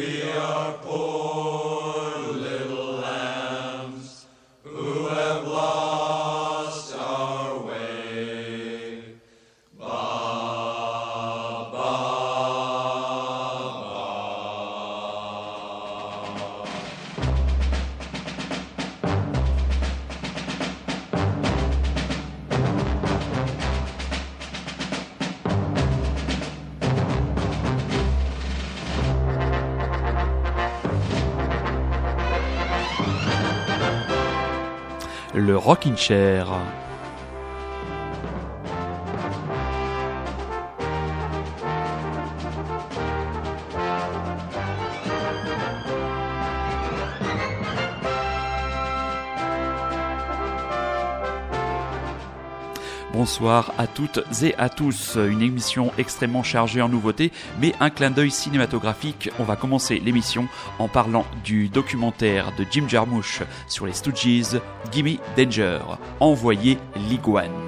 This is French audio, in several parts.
le Rockin' Chair. Bonsoir à toutes et à tous. Une émission extrêmement chargée en nouveautés, mais un clin d'œil cinématographique. On va commencer l'émission en parlant du documentaire de Jim Jarmusch sur les Stooges, Gimme Danger, envoyé l'iguane.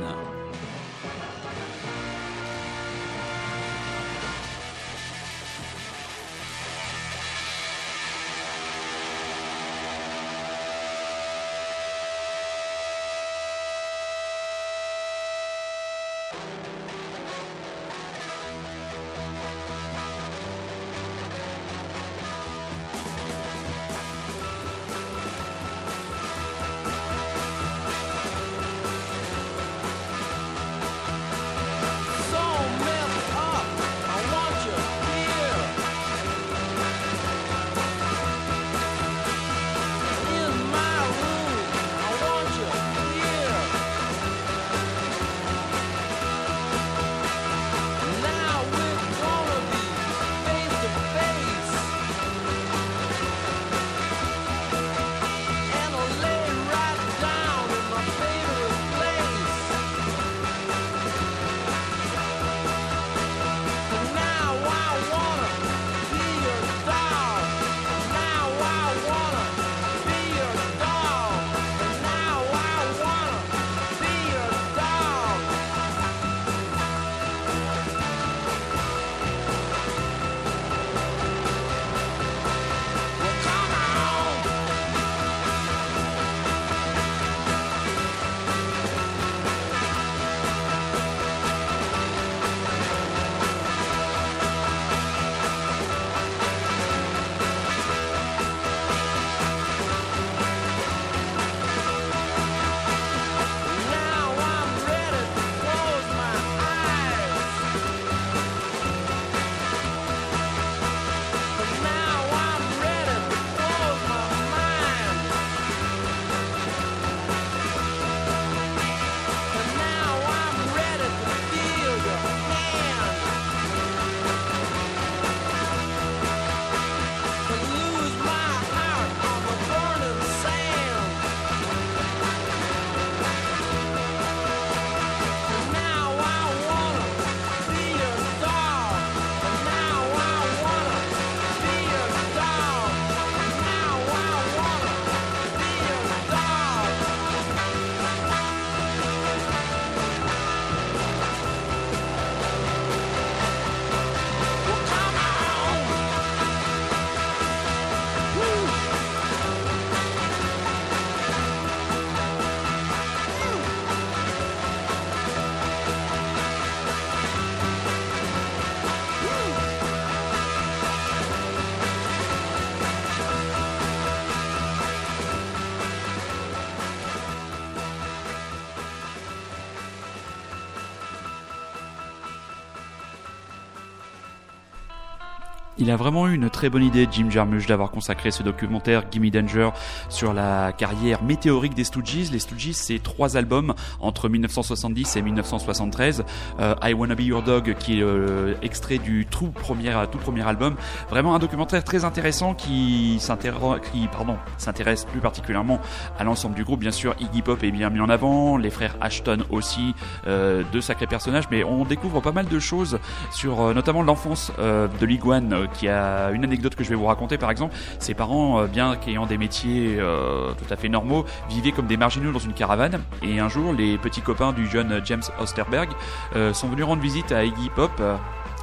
Il a vraiment eu une très bonne idée, Jim Jarmusch, d'avoir consacré ce documentaire Gimme Danger sur la carrière météorique des Stooges. Les Stooges, c'est trois albums entre 1970 et 1973. Euh, I Wanna Be Your Dog, qui est euh, extrait du tout premier, tout premier album. Vraiment un documentaire très intéressant qui s'intéresse plus particulièrement à l'ensemble du groupe. Bien sûr, Iggy Pop est bien mis en avant, les frères Ashton aussi, euh, deux sacrés personnages, mais on découvre pas mal de choses sur euh, notamment l'enfance de l'iguane qui a une anecdote que je vais vous raconter par exemple. Ses parents, euh, bien qu'ayant des métiers euh, tout à fait normaux, vivaient comme des marginaux dans une caravane. Et un jour, les petits copains du jeune James Osterberg euh, sont venus rendre visite à Iggy Pop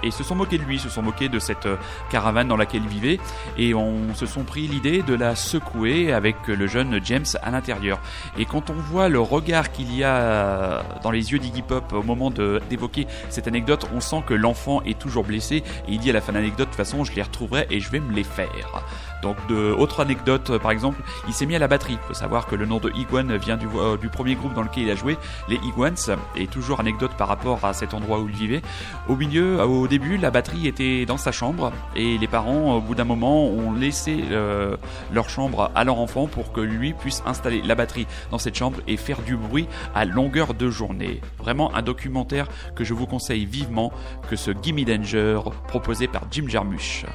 et se sont moqués de lui, se sont moqués de cette caravane dans laquelle il vivait et on se sont pris l'idée de la secouer avec le jeune James à l'intérieur. Et quand on voit le regard qu'il y a dans les yeux d'Iggy Pop au moment d'évoquer cette anecdote, on sent que l'enfant est toujours blessé et il dit à la fin de l'anecdote de toute façon je les retrouverai et je vais me les faire. Donc, de, autre anecdote, euh, par exemple, il s'est mis à la batterie. Il faut savoir que le nom de Iguan vient du, euh, premier groupe dans lequel il a joué, les Iguans. Et toujours anecdote par rapport à cet endroit où il vivait. Au milieu, euh, au début, la batterie était dans sa chambre et les parents, au bout d'un moment, ont laissé leur chambre à leur enfant pour que lui puisse installer la batterie dans cette chambre et faire du bruit à longueur de journée. Vraiment un documentaire que je vous conseille vivement que ce Gimme Danger proposé par Jim Jarmusch.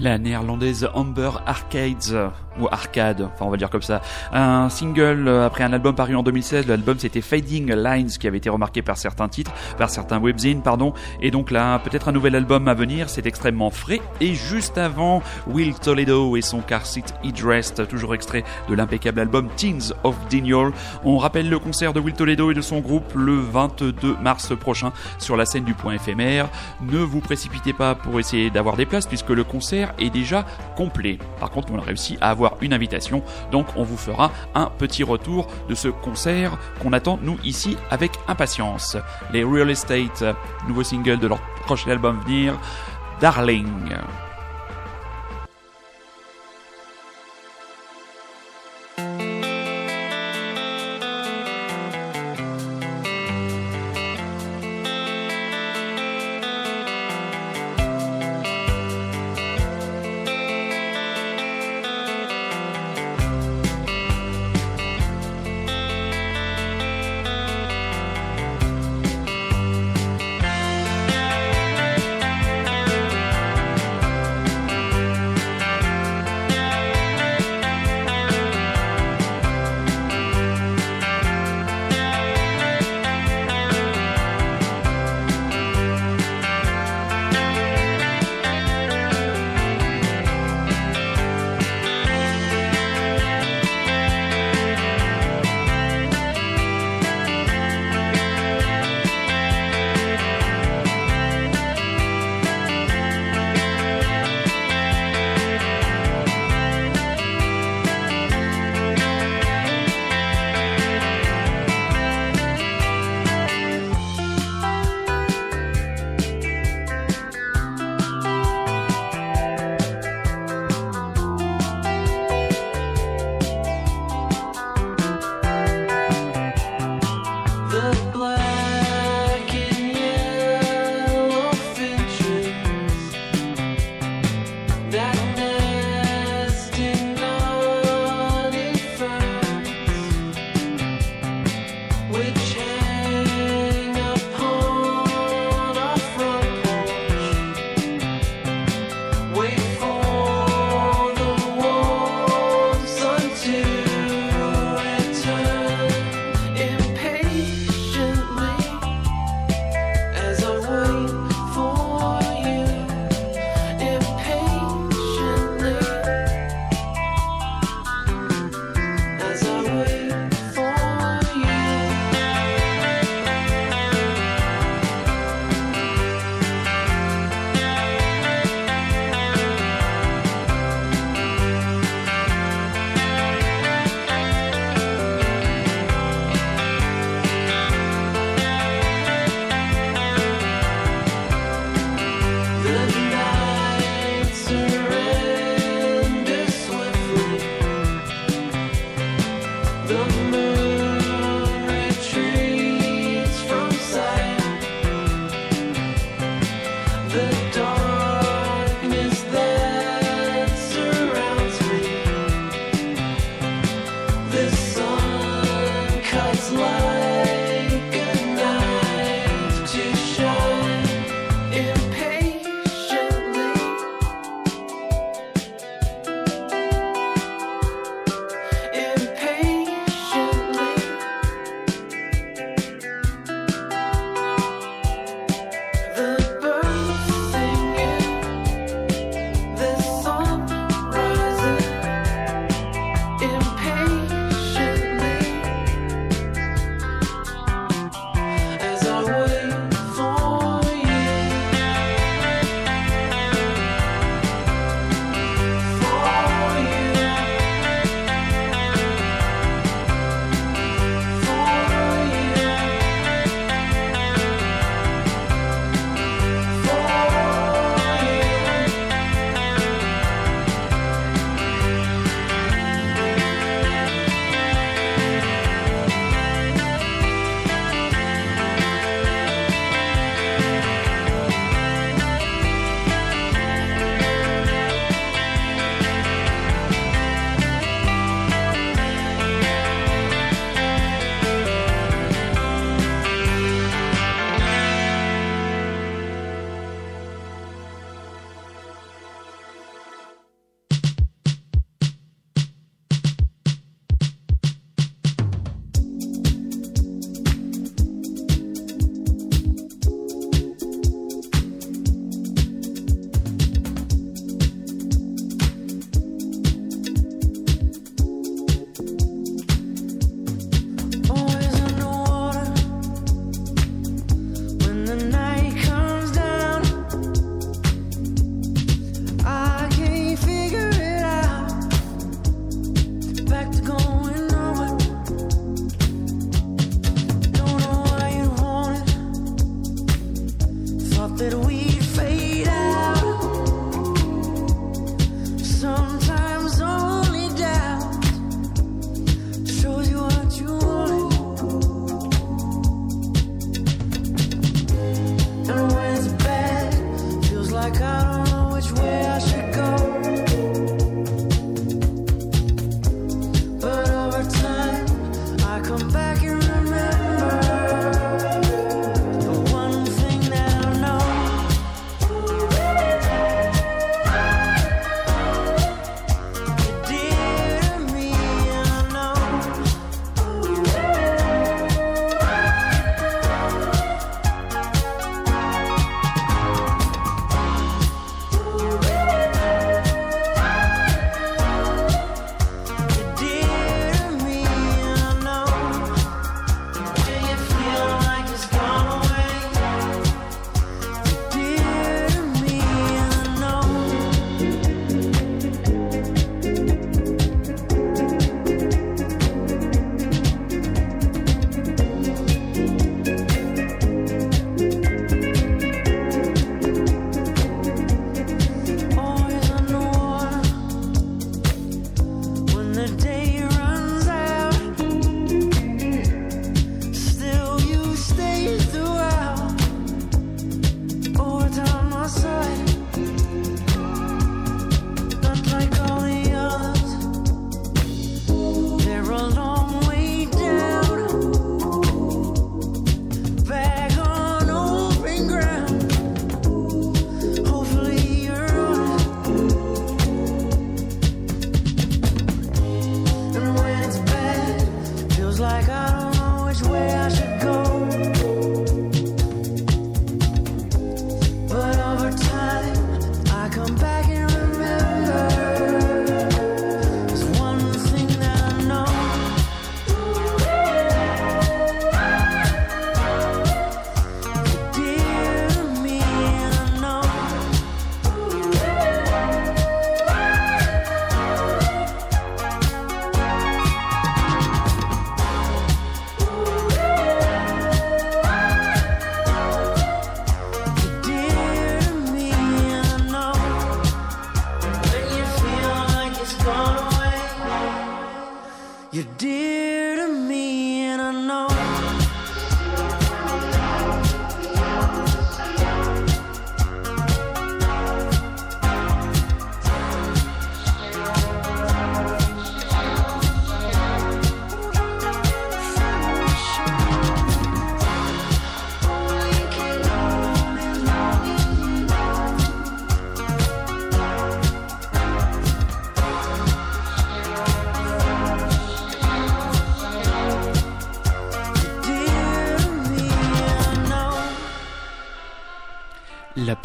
La néerlandaise Amber Arcades ou Arcade, enfin on va dire comme ça. Un single euh, après un album paru en 2016, l'album c'était Fading Lines qui avait été remarqué par certains titres, par certains webzines pardon, et donc là peut-être un nouvel album à venir, c'est extrêmement frais et juste avant Will Toledo et son car seat Dressed, toujours extrait de l'impeccable album Teens of Denial. On rappelle le concert de Will Toledo et de son groupe le 22 mars prochain sur la scène du point éphémère. Ne vous précipitez pas pour essayer d'avoir des places puisque le concert est déjà complet. Par contre, on a réussi à avoir une invitation. Donc on vous fera un petit retour de ce concert qu'on attend nous ici avec impatience. Les Real Estate, nouveau single de leur prochain album venir, Darling.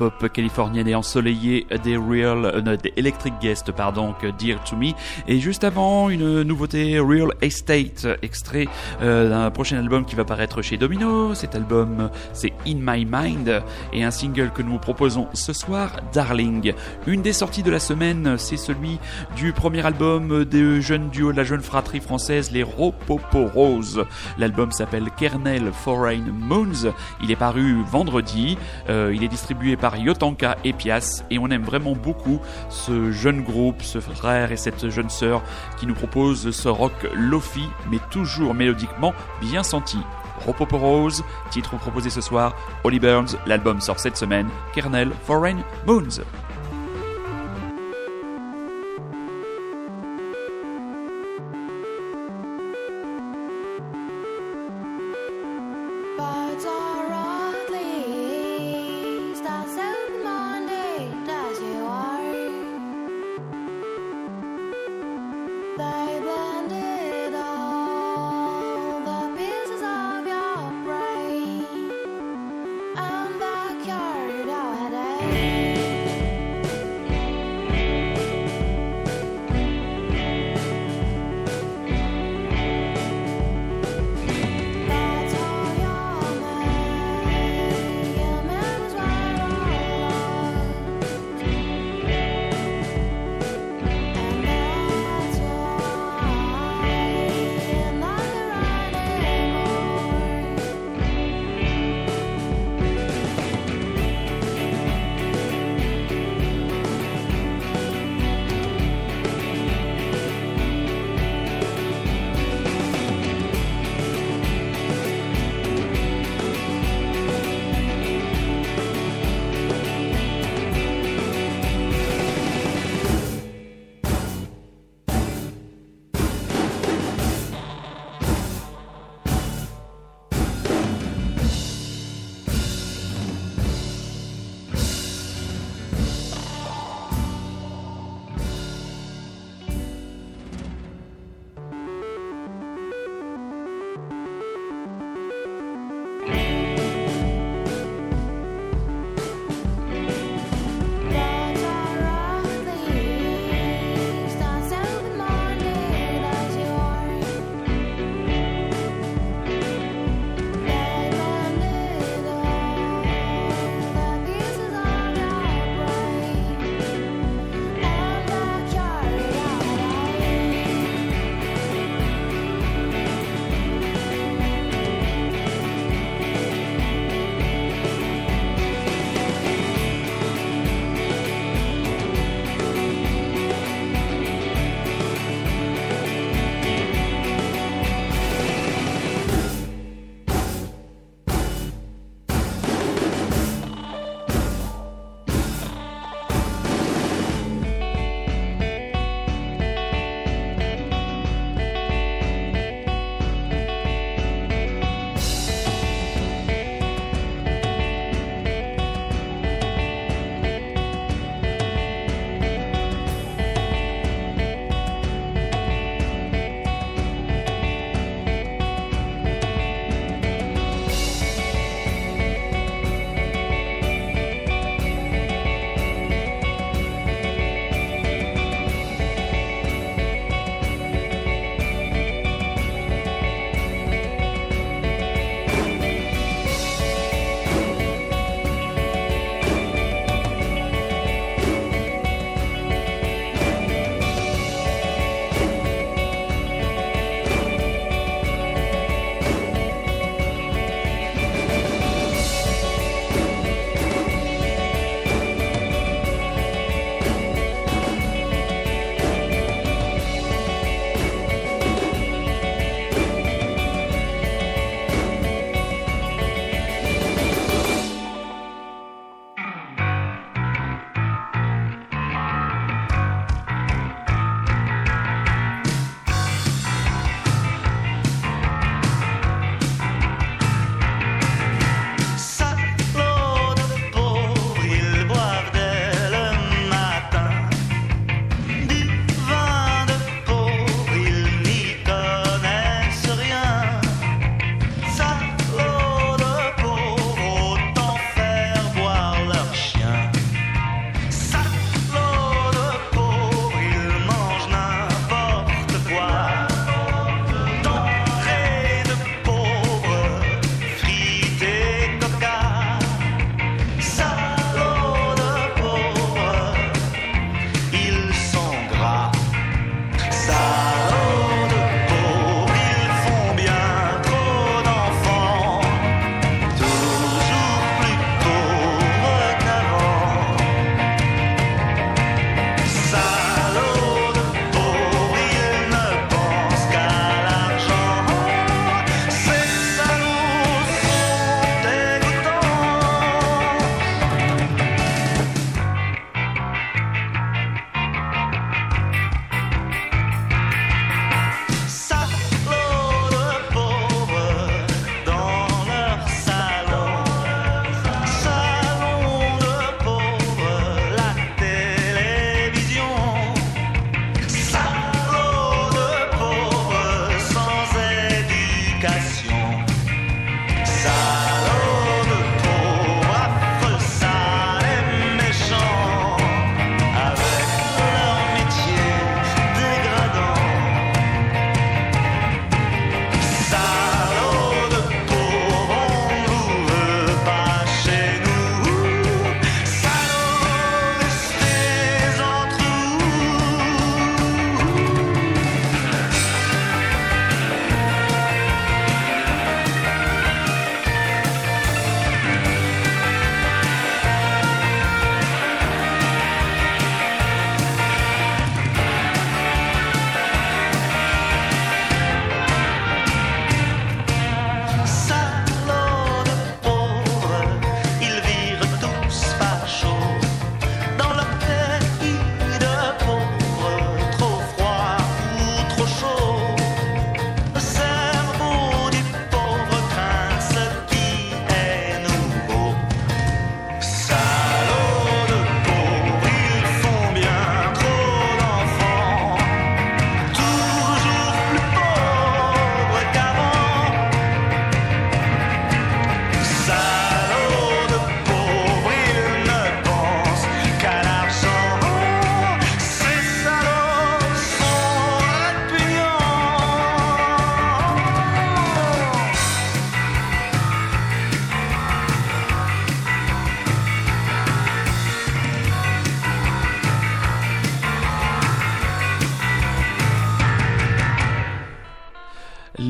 Pop californienne et ensoleillée des Real, euh, des Electric Guest, pardon, que Dear to Me. Et juste avant, une nouveauté Real Estate, extrait euh, d'un prochain album qui va paraître chez Domino. Cet album, c'est In My Mind et un single que nous vous proposons ce soir, Darling. Une des sorties de la semaine, c'est celui du premier album des jeunes duo de la jeune fratrie française, les Ropopo Rose. L'album s'appelle Kernel Foreign Moons. Il est paru vendredi. Euh, il est distribué par Yotanka et Pias et on aime vraiment beaucoup ce jeune groupe, ce frère et cette jeune sœur qui nous propose ce rock lofi mais toujours mélodiquement bien senti. Rose, titre proposé ce soir, Holly Burns, l'album sort cette semaine, Kernel Foreign Moons.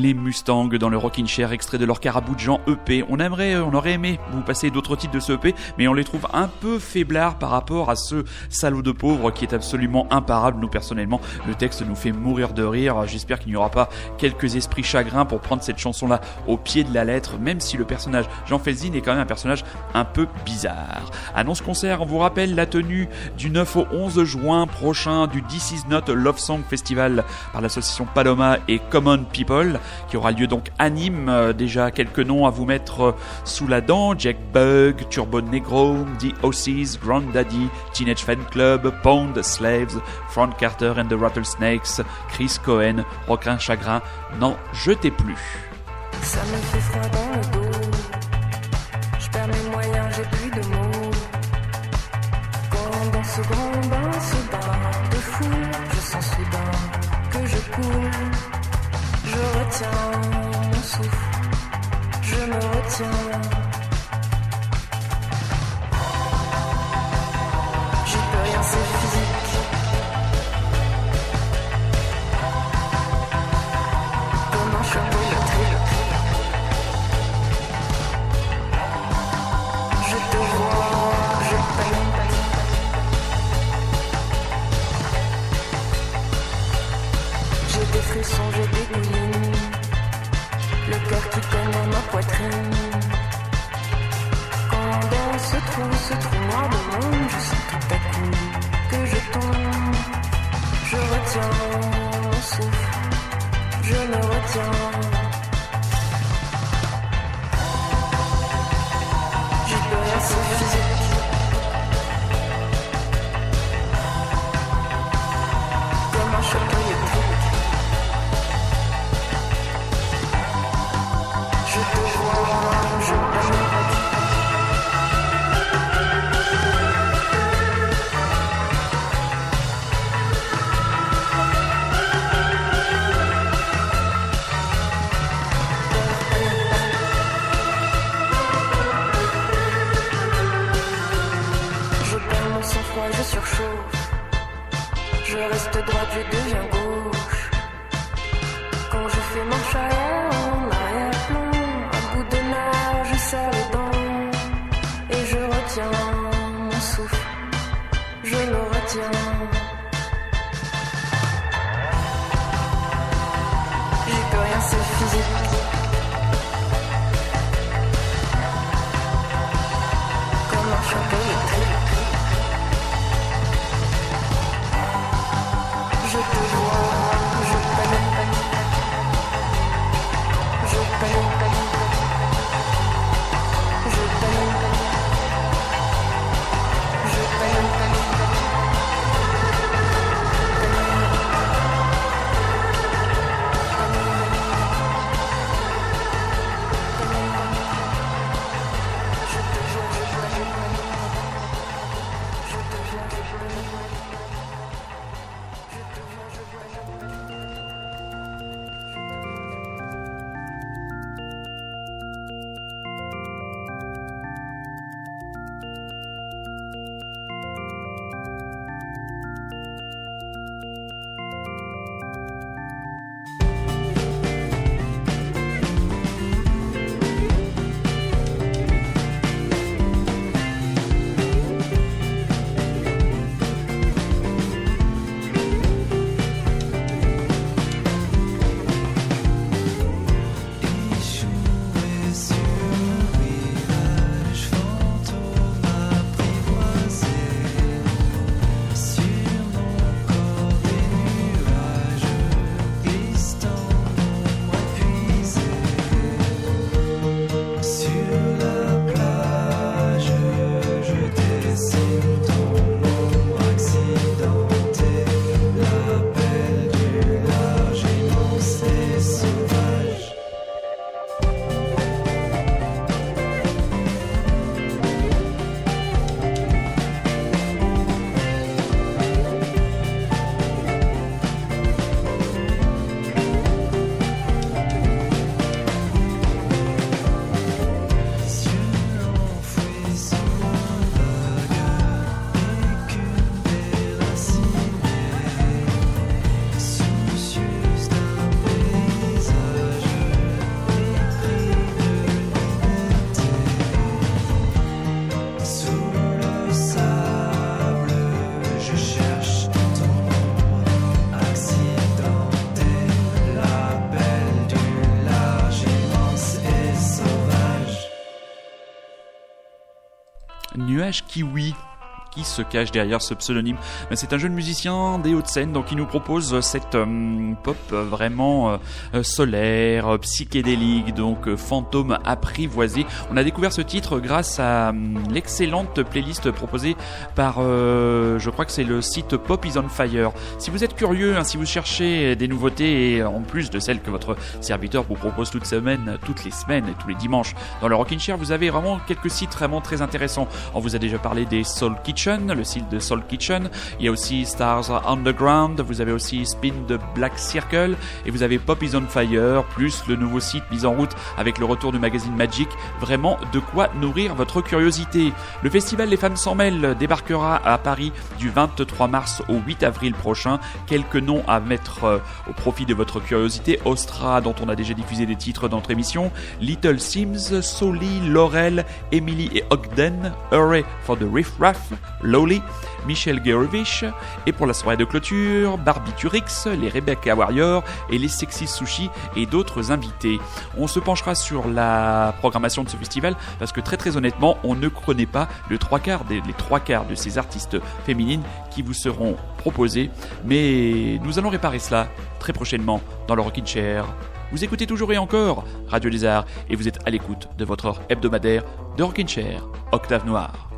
Les Mustangs dans le Rockin' Chair, extrait de leur Carabou de Jean EP. On aimerait, on aurait aimé vous passer d'autres titres de ce EP, mais on les trouve un peu faiblards par rapport à ce salaud de pauvre qui est absolument imparable. Nous, personnellement, le texte nous fait mourir de rire. J'espère qu'il n'y aura pas quelques esprits chagrins pour prendre cette chanson-là au pied de la lettre, même si le personnage Jean Felzin est quand même un personnage un peu bizarre. Annonce concert, on vous rappelle la tenue du 9 au 11 juin prochain du This Is Not Love Song Festival par l'association Paloma et Common People, qui aura lieu donc à Nîmes. Euh, déjà quelques noms à vous mettre euh, sous la dent Jack Bug, Turbo Negro, The Ossies, Grand Daddy, Teenage Fan Club, Pound Slaves, Frank Carter and the Rattlesnakes, Chris Cohen, Roquin Chagrin. N'en jetez plus. Me Kiwi qui se cache derrière ce pseudonyme. C'est un jeune musicien des Hauts-de-Seine, donc il nous propose cette euh, pop vraiment euh, solaire, psychédélique, donc fantôme apprivoisé. On a découvert ce titre grâce à l'excellente playlist proposée par, je crois que c'est le site Pop is on Fire. Si vous êtes curieux, hein, si vous cherchez des nouveautés, en plus de celles que votre serviteur vous propose toute semaine, toutes les semaines et tous les dimanches dans le Rockin' Chair, vous avez vraiment quelques sites vraiment très intéressants. On vous a déjà parlé des Soul Kitchen le site de Soul Kitchen. Il y a aussi Stars Underground, vous avez aussi Spin de Black Circle et vous avez Pop is on Fire, plus le nouveau site mis en route avec le retour du magazine Magic. Vraiment de quoi nourrir votre curiosité. Le festival Les Femmes sans mêle débarquera à Paris du 23 mars au 8 avril prochain. Quelques noms à mettre euh, au profit de votre curiosité. Ostra, dont on a déjà diffusé des titres dans notre émission. Little Sims, Soli, Laurel, Emily et Ogden. Hurray for the Riff Raff. Lowly, Michel Gervich, et pour la soirée de clôture, Barbie Turix, les Rebecca Warriors et les Sexy Sushi et d'autres invités. On se penchera sur la programmation de ce festival parce que très très honnêtement, on ne connaît pas le trois quarts des, les trois quarts de ces artistes féminines qui vous seront proposés, mais nous allons réparer cela très prochainement dans le Rockin' Chair. Vous écoutez toujours et encore Radio Lézard et vous êtes à l'écoute de votre heure hebdomadaire de Rockin' Chair, Octave Noir.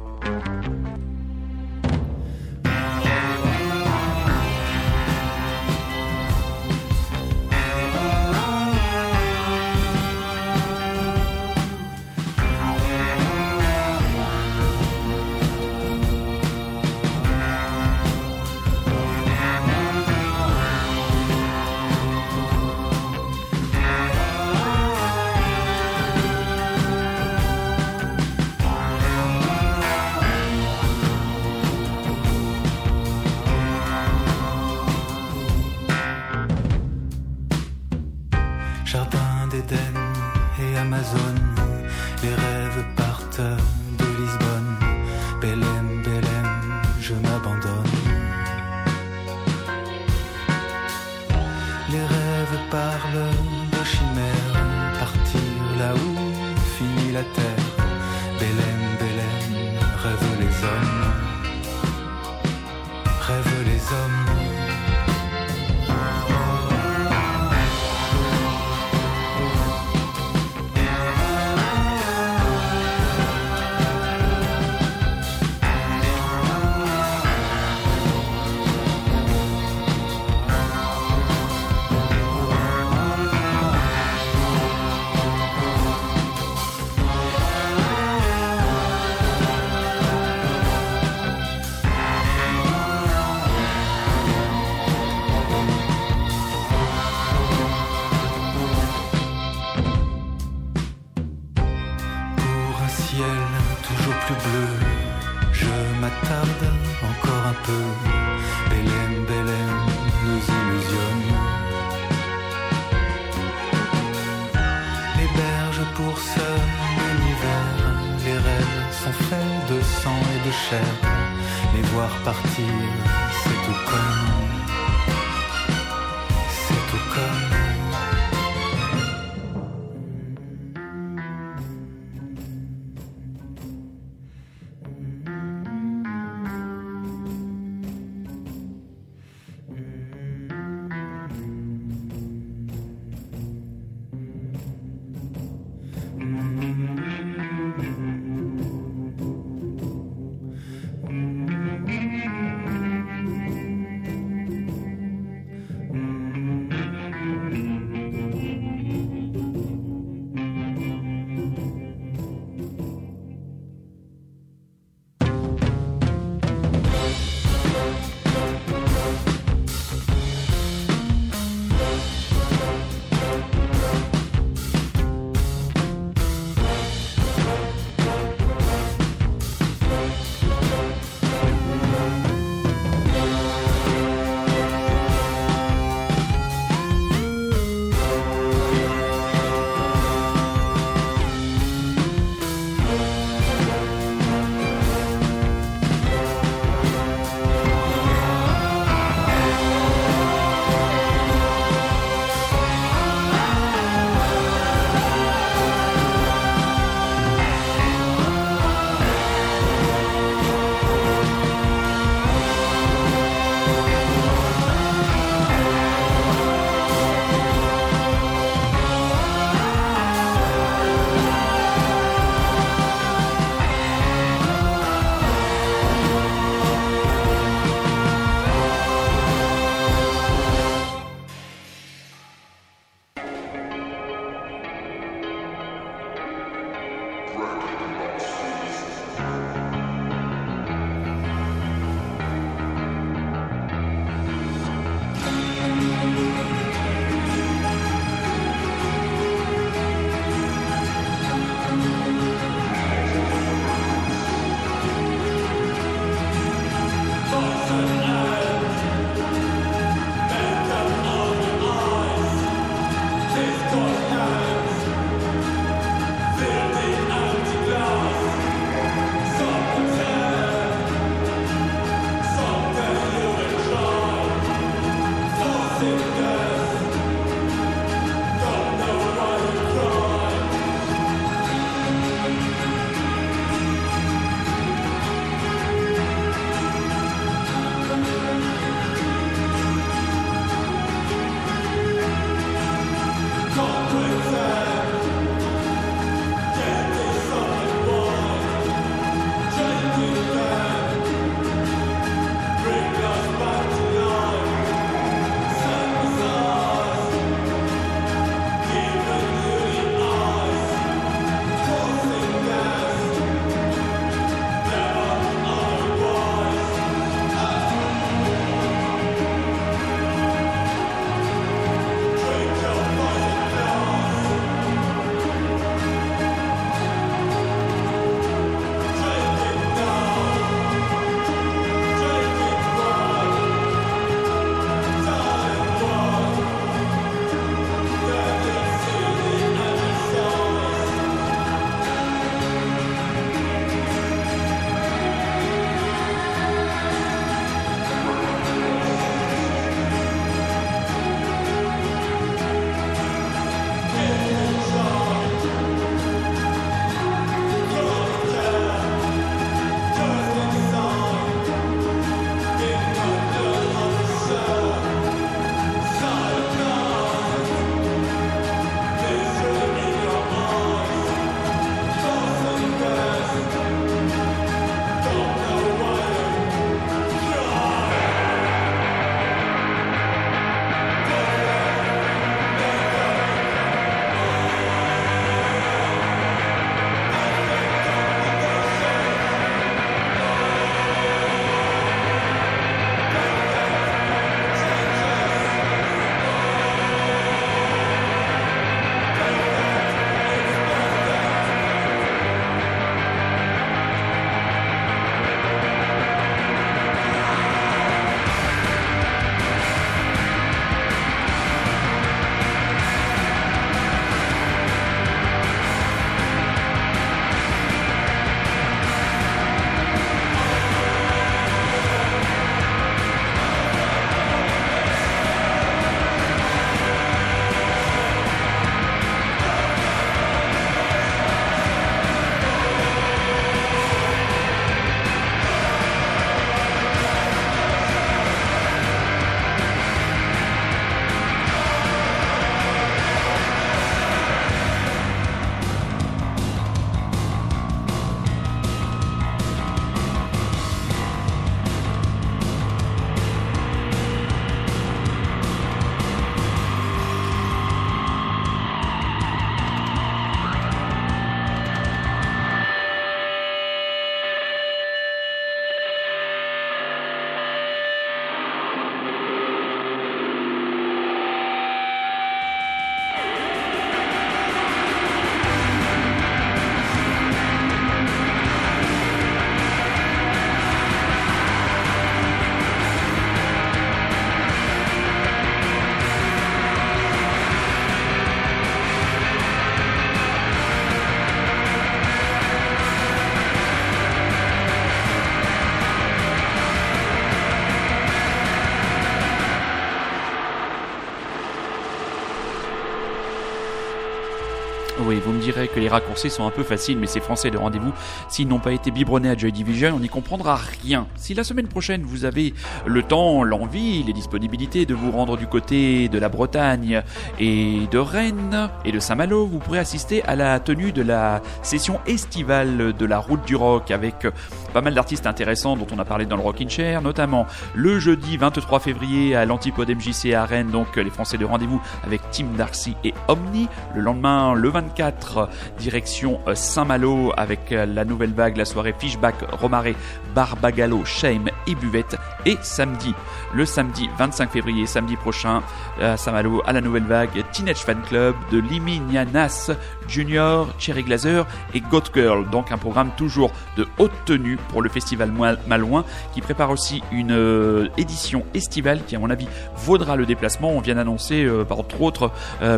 Direz que les raccourcis sont un peu faciles, mais c'est français de rendez-vous. S'ils n'ont pas été biberonnés à Joy Division, on n'y comprendra rien. Si la semaine prochaine vous avez le temps, l'envie, les disponibilités de vous rendre du côté de la Bretagne et de Rennes et de Saint-Malo, vous pourrez assister à la tenue de la session estivale de la Route du Rock avec pas mal d'artistes intéressants dont on a parlé dans le Rockin' Chair, notamment le jeudi 23 février à l'Antipode MJC à Rennes, donc les Français de rendez-vous avec Tim Darcy et Omni. Le lendemain, le 24 24, direction euh, Saint-Malo avec euh, la nouvelle vague, la soirée Fishback, Romaré, Barbagallo, Shame et Buvette. Et samedi, le samedi 25 février, samedi prochain, à Saint-Malo, à la nouvelle vague, Teenage Fan Club de Liminianas Junior, Cherry Glazer et Goat Girl. Donc un programme toujours de haute tenue pour le festival Malouin qui prépare aussi une euh, édition estivale qui à mon avis vaudra le déplacement. On vient d'annoncer euh, entre autres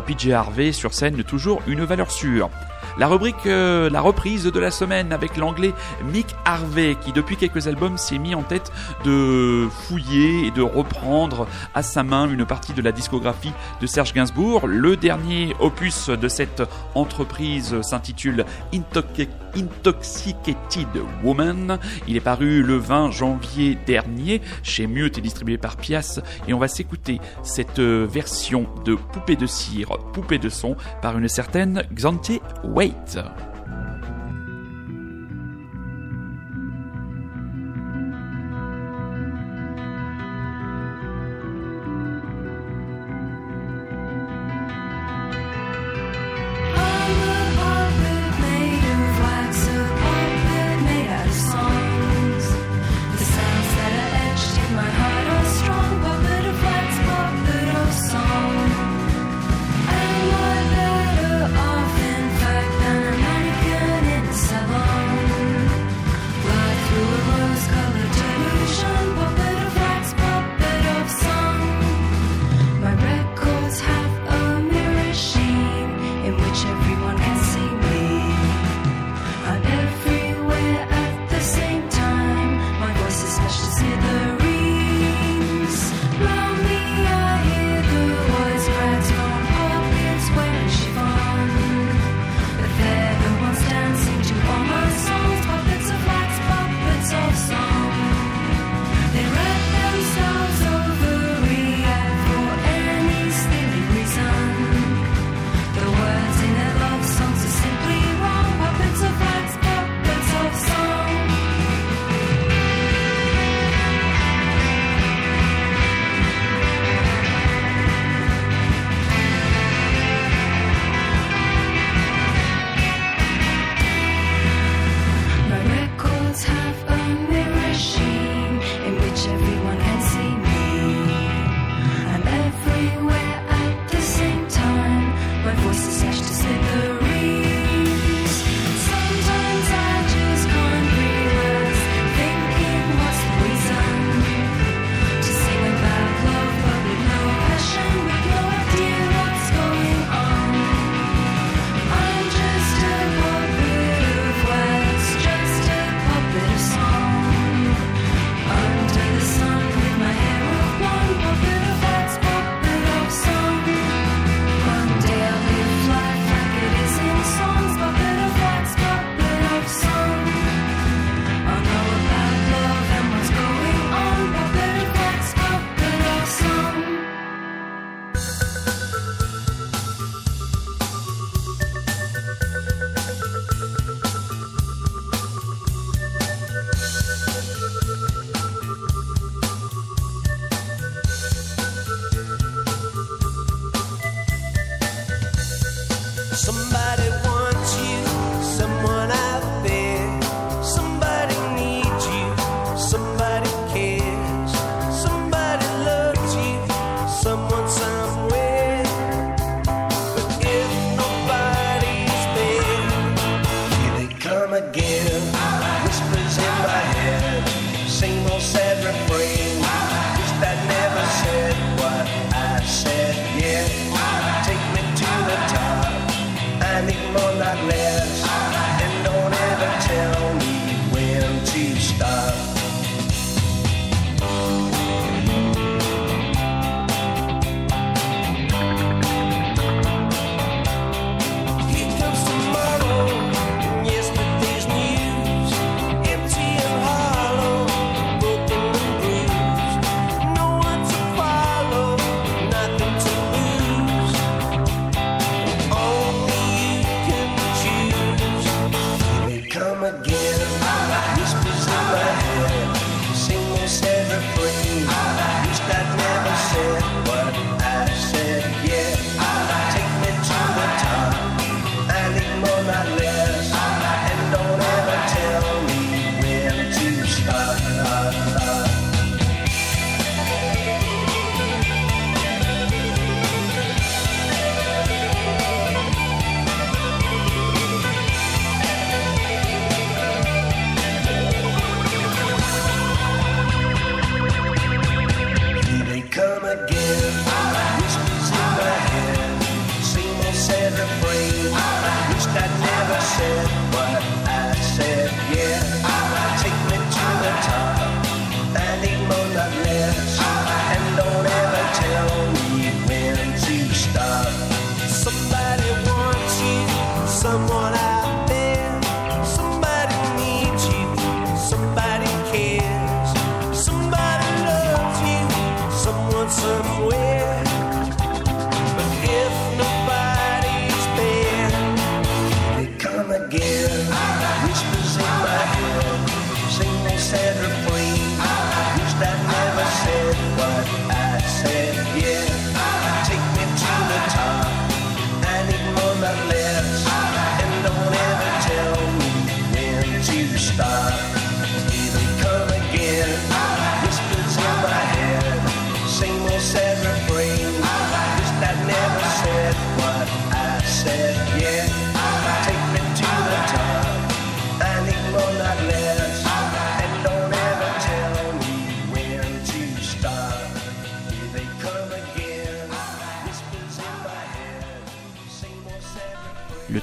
PJ Harvey sur scène, toujours une valeur sûre. La rubrique, euh, la reprise de la semaine avec l'anglais Mick Harvey qui depuis quelques albums s'est mis en tête de fouiller et de reprendre à sa main une partie de la discographie de Serge Gainsbourg. Le dernier opus de cette entreprise s'intitule Intoxicated Woman. Il est paru le 20 janvier dernier chez Mute et distribué par Pias et on va s'écouter cette version de Poupée de cire, Poupée de son par une certaine Xante Way. 位子。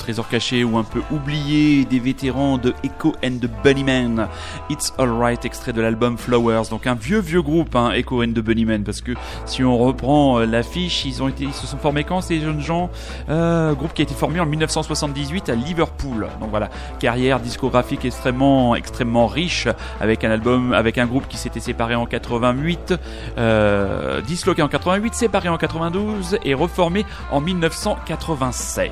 Trésor caché ou un peu oublié des vétérans de Echo and the Bunnymen. It's Alright, extrait de l'album Flowers. Donc un vieux vieux groupe, hein, Echo and the Bunnymen, parce que si on reprend euh, l'affiche, ils ils se sont formés quand ces jeunes gens? Euh, Groupe qui a été formé en 1978 à Liverpool. Donc voilà, carrière discographique extrêmement extrêmement riche avec un album, avec un groupe qui s'était séparé en 88, euh, disloqué en 88, séparé en 92 et reformé en 1996.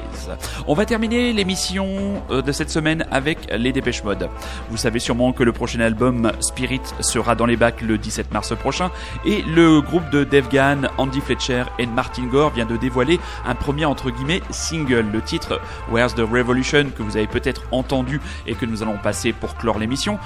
On va terminer terminer l'émission euh, de cette semaine avec les Dépêches Mode. Vous savez sûrement que le prochain album Spirit sera dans les bacs le 17 mars prochain et le groupe de Dave Gann, Andy Fletcher et Martin Gore vient de dévoiler un premier entre guillemets single, le titre Where's the Revolution que vous avez peut-être entendu et que nous allons passer pour clore l'émission.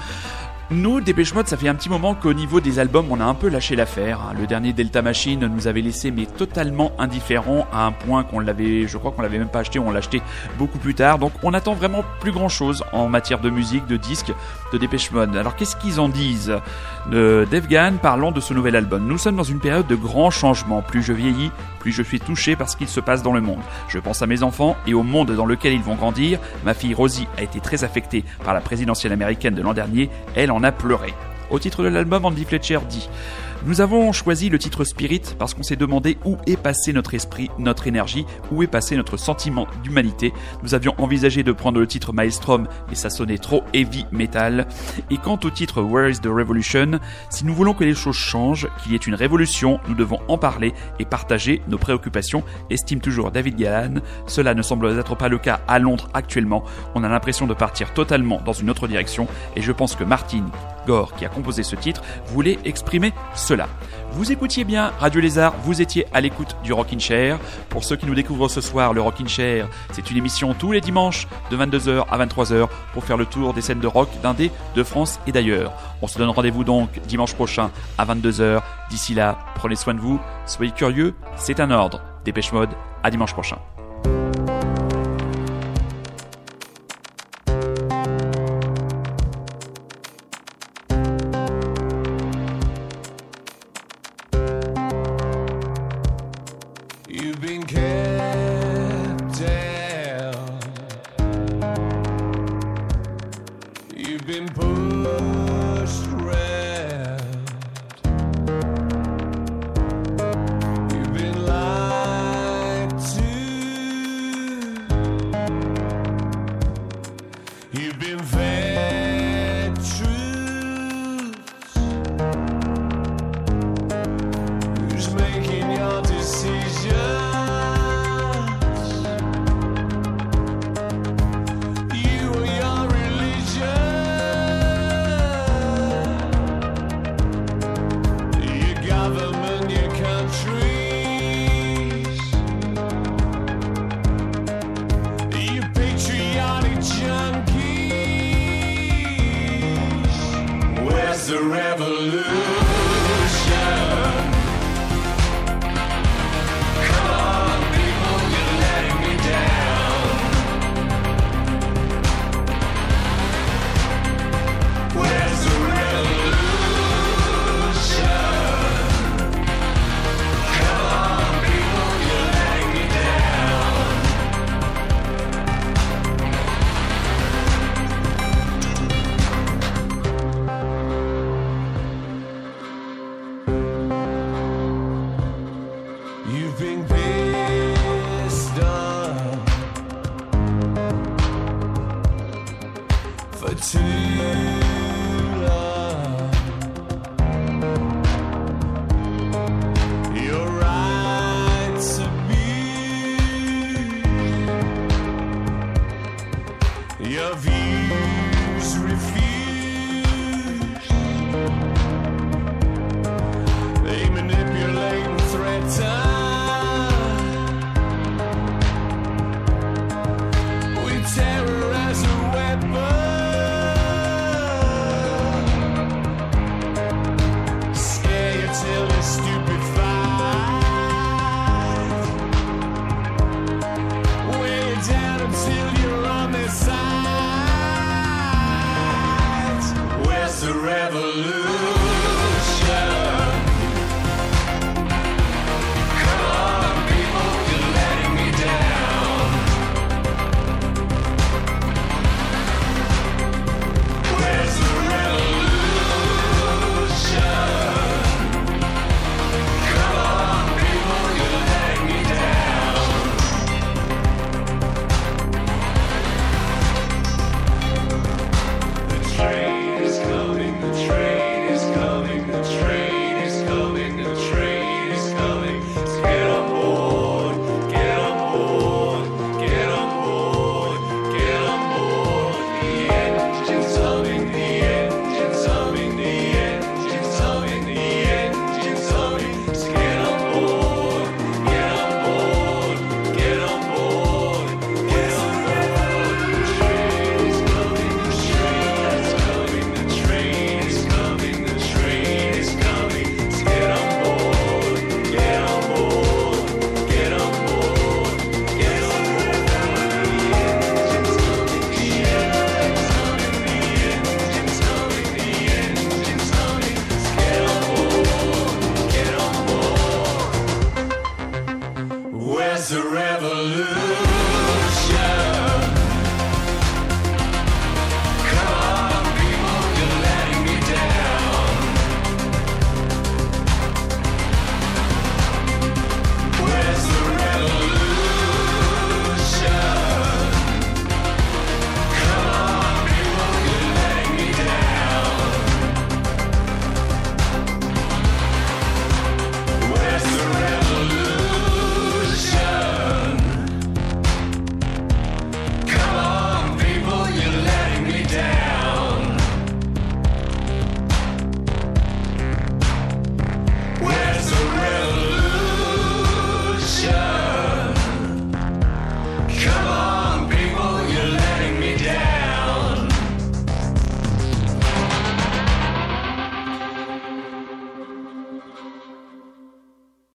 Nous, Dépêche Mode, ça fait un petit moment qu'au niveau des albums, on a un peu lâché l'affaire. Le dernier Delta Machine nous avait laissé mais totalement indifférents à un point qu'on l'avait, je crois qu'on l'avait même pas acheté, on l'a acheté beaucoup plus tard. Donc on attend vraiment plus grand chose en matière de musique, de disques, de Dépêche Mode. Alors qu'est-ce qu'ils en disent de Devgan parlant de ce nouvel album? Nous sommes dans une période de grands changements. Plus je vieillis, plus je suis touché par ce qu'il se passe dans le monde. Je pense à mes enfants et au monde dans lequel ils vont grandir. Ma fille Rosie a été très affectée par la présidentielle américaine de l'an dernier. Elle en a pleuré. Au titre de l'album, Andy Fletcher dit nous avons choisi le titre Spirit parce qu'on s'est demandé où est passé notre esprit, notre énergie, où est passé notre sentiment d'humanité. Nous avions envisagé de prendre le titre Maelstrom, mais ça sonnait trop heavy metal. Et quant au titre Where is the Revolution, si nous voulons que les choses changent, qu'il y ait une révolution, nous devons en parler et partager nos préoccupations, estime toujours David Gallan. Cela ne semble être pas le cas à Londres actuellement. On a l'impression de partir totalement dans une autre direction et je pense que Martin Gore, qui a composé ce titre, voulait exprimer cela. Vous écoutiez bien Radio Lézard, vous étiez à l'écoute du Rockin' Chair. Pour ceux qui nous découvrent ce soir, le Rockin' Chair, c'est une émission tous les dimanches de 22h à 23h pour faire le tour des scènes de rock d'Indé, de France et d'ailleurs. On se donne rendez-vous donc dimanche prochain à 22h. D'ici là, prenez soin de vous, soyez curieux, c'est un ordre. Dépêche mode, à dimanche prochain.